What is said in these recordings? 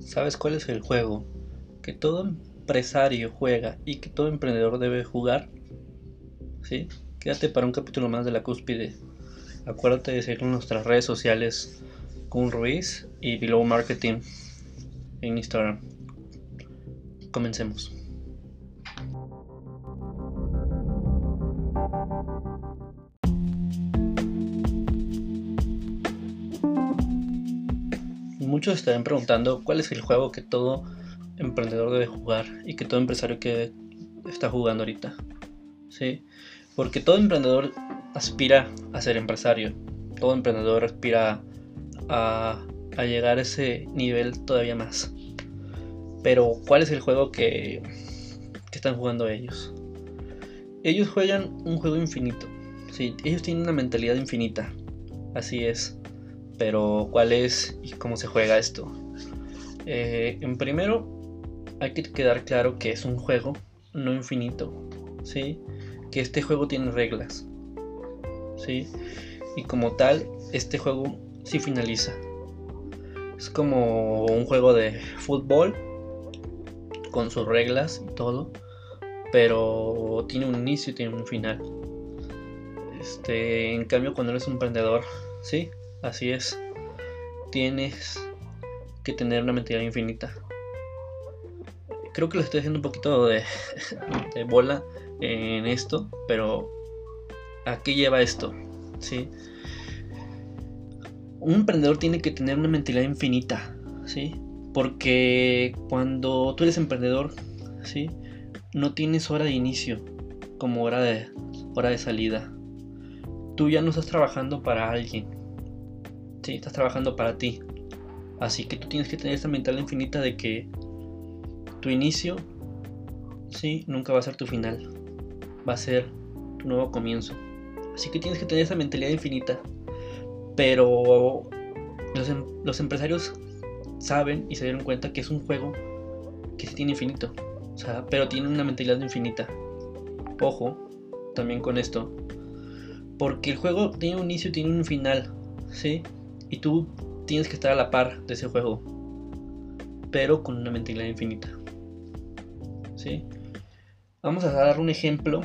¿Sabes cuál es el juego que todo empresario juega y que todo emprendedor debe jugar? ¿Sí? Quédate para un capítulo más de la cúspide. Acuérdate de seguir nuestras redes sociales con Ruiz y Below Marketing en Instagram. Comencemos. Muchos estarán preguntando cuál es el juego que todo emprendedor debe jugar y que todo empresario que está jugando ahorita. ¿Sí? Porque todo emprendedor aspira a ser empresario. Todo emprendedor aspira a, a llegar a ese nivel todavía más. Pero ¿cuál es el juego que, que están jugando ellos? Ellos juegan un juego infinito. ¿sí? Ellos tienen una mentalidad infinita. Así es. Pero ¿cuál es y cómo se juega esto? Eh, en primero, hay que quedar claro que es un juego no infinito, ¿sí? Que este juego tiene reglas, ¿sí? Y como tal, este juego sí finaliza. Es como un juego de fútbol con sus reglas y todo, pero tiene un inicio y tiene un final. Este, en cambio, cuando eres un emprendedor, sí, Así es. Tienes que tener una mentalidad infinita. Creo que lo estoy haciendo un poquito de, bola en esto, pero ¿a qué lleva esto? ¿Sí? Un emprendedor tiene que tener una mentalidad infinita, ¿sí? Porque cuando tú eres emprendedor, ¿sí? No tienes hora de inicio como hora de, hora de salida. Tú ya no estás trabajando para alguien, estás trabajando para ti. Así que tú tienes que tener esta mentalidad infinita de que tu inicio, sí, nunca va a ser tu final. Va a ser tu nuevo comienzo. Así que tienes que tener esa mentalidad infinita. Pero los, em, los empresarios saben y se dieron cuenta que es un juego que sí tiene infinito. O sea, pero tiene una mentalidad infinita. Ojo, también con esto. Porque el juego tiene un inicio y tiene un final. ¿Sí? Y tú tienes que estar a la par de ese juego, pero con una mentalidad infinita. ¿Sí? Vamos a dar un ejemplo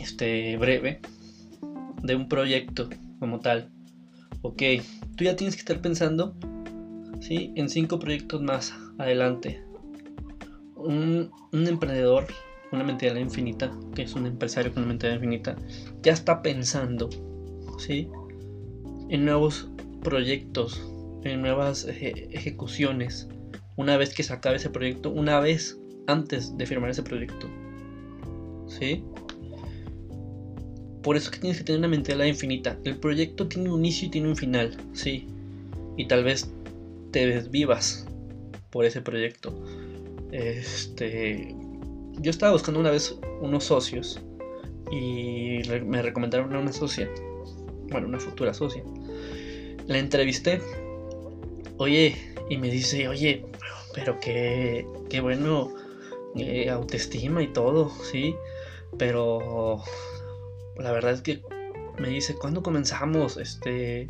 este, breve de un proyecto como tal. Ok, tú ya tienes que estar pensando ¿sí? en cinco proyectos más adelante. Un, un emprendedor con una mentalidad infinita, que es un empresario con una mentalidad infinita, ya está pensando ¿sí? en nuevos proyectos, en nuevas ejecuciones, una vez que se acabe ese proyecto, una vez antes de firmar ese proyecto. ¿Sí? Por eso es que tienes que tener una mentalidad infinita. El proyecto tiene un inicio y tiene un final, sí. Y tal vez te desvivas por ese proyecto. Este, yo estaba buscando una vez unos socios y me recomendaron una socia, bueno, una futura socia la entrevisté. Oye, y me dice, oye, pero qué, qué bueno, eh, autoestima y todo, ¿sí? Pero la verdad es que me dice, ¿cuándo comenzamos? Este,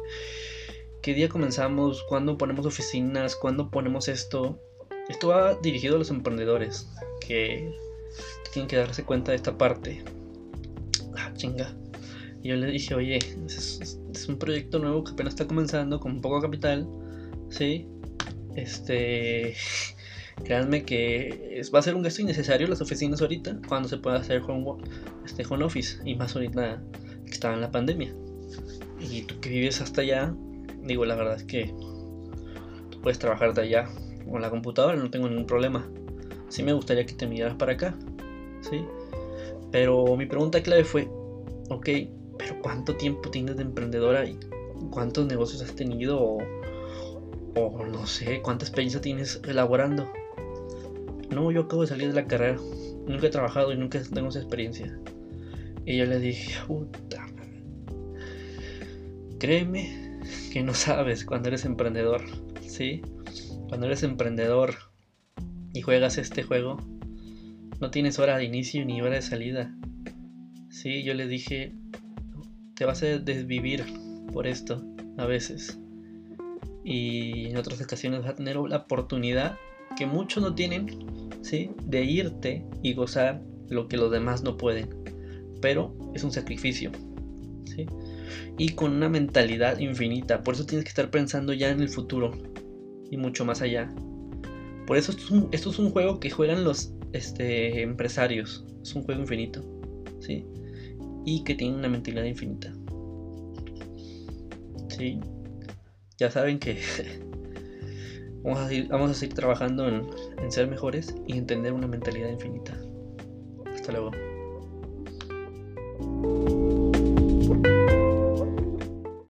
¿qué día comenzamos? ¿Cuándo ponemos oficinas? ¿Cuándo ponemos esto? Esto va dirigido a los emprendedores que tienen que darse cuenta de esta parte. Ah, chinga. Y yo le dije, oye, es, un proyecto nuevo que apenas está comenzando con poco capital, ¿sí? Este, créanme que va a ser un gasto innecesario las oficinas ahorita, cuando se pueda hacer home, este, home office, y más ahorita que estaba en la pandemia. Y tú que vives hasta allá, digo, la verdad es que tú puedes trabajar de allá con la computadora, no tengo ningún problema. Sí me gustaría que te miraras para acá, ¿sí? Pero mi pregunta clave fue, ok, pero ¿cuánto tiempo tienes de emprendedora y cuántos negocios has tenido? O, no sé, ¿cuánta experiencia tienes elaborando? No, yo acabo de salir de la carrera. Nunca he trabajado y nunca tengo esa experiencia. Y yo le dije, puta. Créeme que no sabes cuando eres emprendedor. ¿Sí? Cuando eres emprendedor y juegas este juego, no tienes hora de inicio ni hora de salida. Sí, yo le dije, te vas a desvivir por esto a veces. y en otras ocasiones vas a tener la oportunidad que muchos no tienen, ¿sí? De irte y gozar lo que los demás no pueden. Pero es un sacrificio, ¿sí? Y con una mentalidad infinita. Por eso tienes que estar pensando ya en el futuro y mucho más allá. Por eso esto es un, juego que juegan los este, empresarios. Es un juego infinito, ¿sí? Y que tiene una mentalidad infinita. Sí. Ya saben que vamos a, seguir, vamos a seguir trabajando en ser mejores y entender una mentalidad infinita. Hasta luego.